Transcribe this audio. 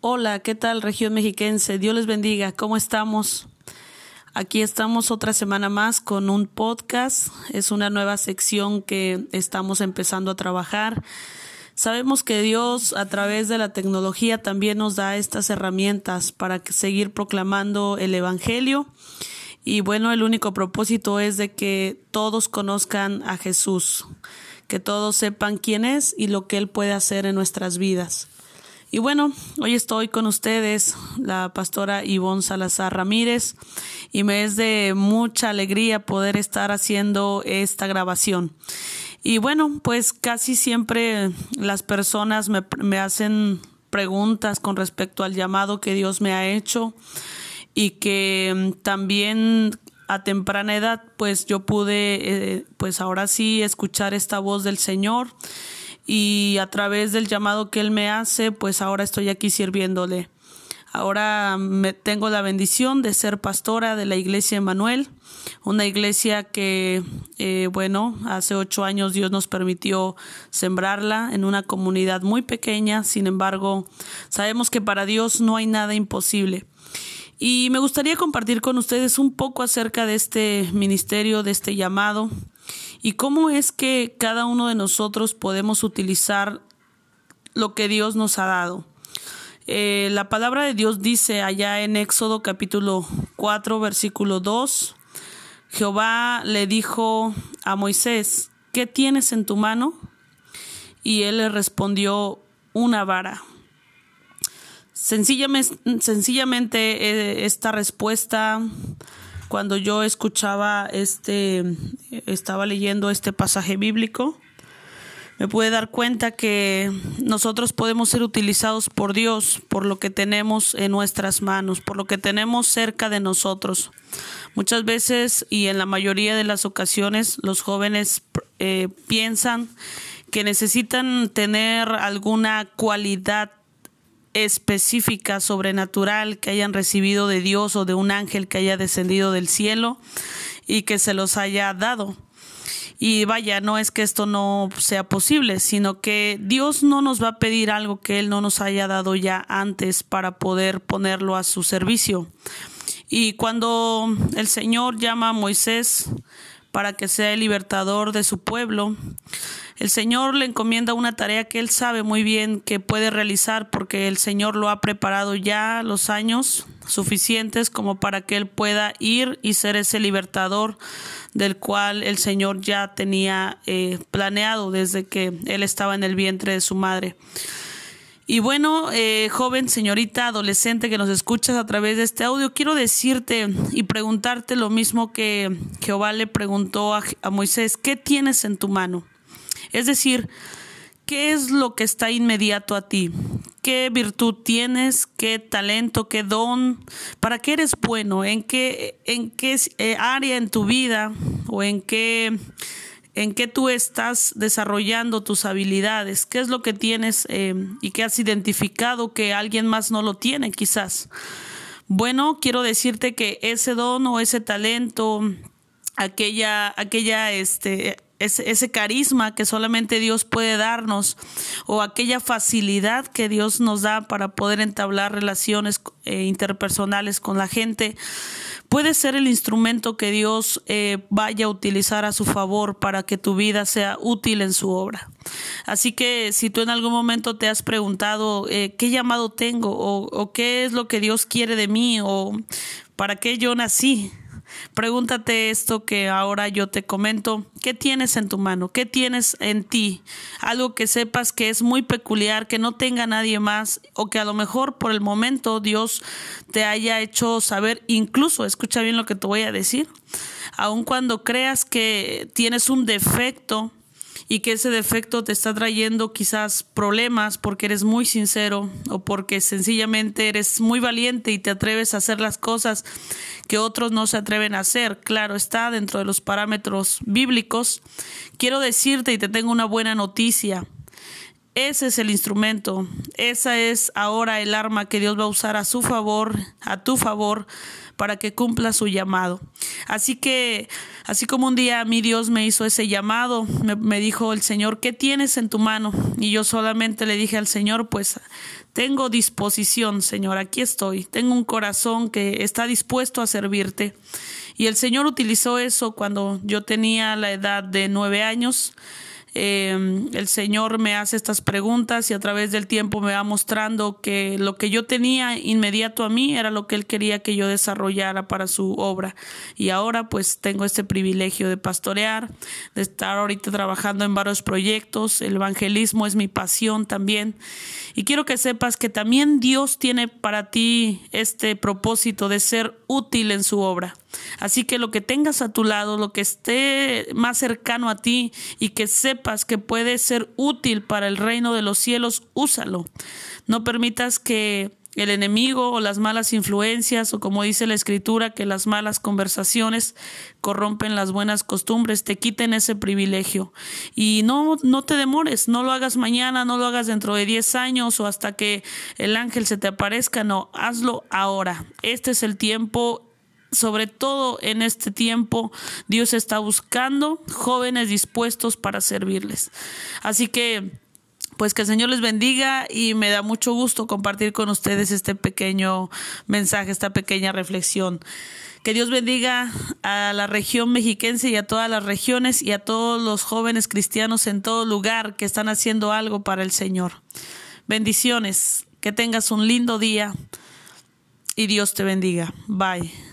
Hola, ¿qué tal región mexiquense? Dios les bendiga, ¿cómo estamos? Aquí estamos otra semana más con un podcast. Es una nueva sección que estamos empezando a trabajar. Sabemos que Dios a través de la tecnología también nos da estas herramientas para seguir proclamando el Evangelio. Y bueno, el único propósito es de que todos conozcan a Jesús, que todos sepan quién es y lo que Él puede hacer en nuestras vidas. Y bueno, hoy estoy con ustedes, la pastora Ivonne Salazar Ramírez, y me es de mucha alegría poder estar haciendo esta grabación. Y bueno, pues casi siempre las personas me, me hacen preguntas con respecto al llamado que Dios me ha hecho y que mm, también a temprana edad pues yo pude eh, pues ahora sí escuchar esta voz del Señor y a través del llamado que Él me hace, pues ahora estoy aquí sirviéndole. Ahora me tengo la bendición de ser pastora de la iglesia Emanuel, una iglesia que, eh, bueno, hace ocho años Dios nos permitió sembrarla en una comunidad muy pequeña, sin embargo, sabemos que para Dios no hay nada imposible. Y me gustaría compartir con ustedes un poco acerca de este ministerio, de este llamado y cómo es que cada uno de nosotros podemos utilizar lo que Dios nos ha dado. Eh, la palabra de Dios dice allá en Éxodo capítulo 4 versículo 2, Jehová le dijo a Moisés, ¿qué tienes en tu mano? Y él le respondió, una vara. Sencillamente, eh, esta respuesta cuando yo escuchaba este, estaba leyendo este pasaje bíblico, me pude dar cuenta que nosotros podemos ser utilizados por Dios por lo que tenemos en nuestras manos, por lo que tenemos cerca de nosotros. Muchas veces y en la mayoría de las ocasiones los jóvenes eh, piensan que necesitan tener alguna cualidad específica, sobrenatural, que hayan recibido de Dios o de un ángel que haya descendido del cielo y que se los haya dado. Y vaya, no es que esto no sea posible, sino que Dios no nos va a pedir algo que Él no nos haya dado ya antes para poder ponerlo a su servicio. Y cuando el Señor llama a Moisés para que sea el libertador de su pueblo, el Señor le encomienda una tarea que él sabe muy bien que puede realizar porque el Señor lo ha preparado ya los años suficientes como para que él pueda ir y ser ese libertador del cual el Señor ya tenía eh, planeado desde que él estaba en el vientre de su madre. Y bueno, eh, joven, señorita, adolescente que nos escuchas a través de este audio, quiero decirte y preguntarte lo mismo que Jehová le preguntó a Moisés, ¿qué tienes en tu mano? Es decir, ¿qué es lo que está inmediato a ti? ¿Qué virtud tienes? ¿Qué talento? ¿Qué don? ¿Para qué eres bueno? ¿En qué, en qué eh, área en tu vida o en qué, en qué tú estás desarrollando tus habilidades? ¿Qué es lo que tienes eh, y que has identificado que alguien más no lo tiene quizás? Bueno, quiero decirte que ese don o ese talento, aquella, aquella, este, ese, carisma que solamente Dios puede darnos o aquella facilidad que Dios nos da para poder entablar relaciones eh, interpersonales con la gente, puede ser el instrumento que Dios eh, vaya a utilizar a su favor para que tu vida sea útil en su obra. Así que si tú en algún momento te has preguntado eh, qué llamado tengo o, o qué es lo que Dios quiere de mí o para qué yo nací, Pregúntate esto que ahora yo te comento. ¿Qué tienes en tu mano? ¿Qué tienes en ti? Algo que sepas que es muy peculiar, que no tenga nadie más o que a lo mejor por el momento Dios te haya hecho saber, incluso, escucha bien lo que te voy a decir, aun cuando creas que tienes un defecto, y que ese defecto te está trayendo quizás problemas porque eres muy sincero o porque sencillamente eres muy valiente y te atreves a hacer las cosas que otros no se atreven a hacer. Claro, está dentro de los parámetros bíblicos. Quiero decirte y te tengo una buena noticia. Ese es el instrumento, esa es ahora el arma que Dios va a usar a su favor, a tu favor, para que cumpla su llamado. Así que, así como un día mi Dios me hizo ese llamado, me, me, dijo el Señor, ¿qué tienes en tu mano? Y yo solamente le dije al Señor, pues tengo disposición, Señor, aquí estoy, tengo un corazón que está dispuesto a servirte. Y el Señor utilizó eso cuando yo tenía la edad de nueve años. Em, el Señor me hace estas preguntas y a través del tiempo me va mostrando que lo que yo tenía inmediato a mí era lo que Él quería que yo desarrollara para su obra. Y ahora pues tengo este privilegio de pastorear, de estar ahorita trabajando en varios proyectos. El evangelismo es mi pasión también. Y quiero que sepas que también Dios tiene para ti este propósito de ser útil en su obra. Así que lo que tengas a tu lado, lo que esté más cercano a ti y que sepas que puede ser útil para el reino de los cielos, úsalo. No permitas que el enemigo o las malas influencias o como dice la escritura que las malas conversaciones corrompen las buenas costumbres, te quiten ese privilegio. Y no, no te demores, no lo hagas mañana, no lo hagas dentro de 10 años o hasta que el ángel se te aparezca, no, hazlo ahora. Este es el tiempo sobre todo en este tiempo, Dios está buscando jóvenes dispuestos para servirles. Así que, pues que el Señor les bendiga y me da mucho gusto compartir con ustedes este pequeño mensaje, esta pequeña reflexión. Que Dios bendiga a la región mexiquense y a todas las regiones y a todos los jóvenes cristianos en todo lugar que están haciendo algo para el Señor. Bendiciones, que tengas un lindo día y Dios te bendiga. Bye.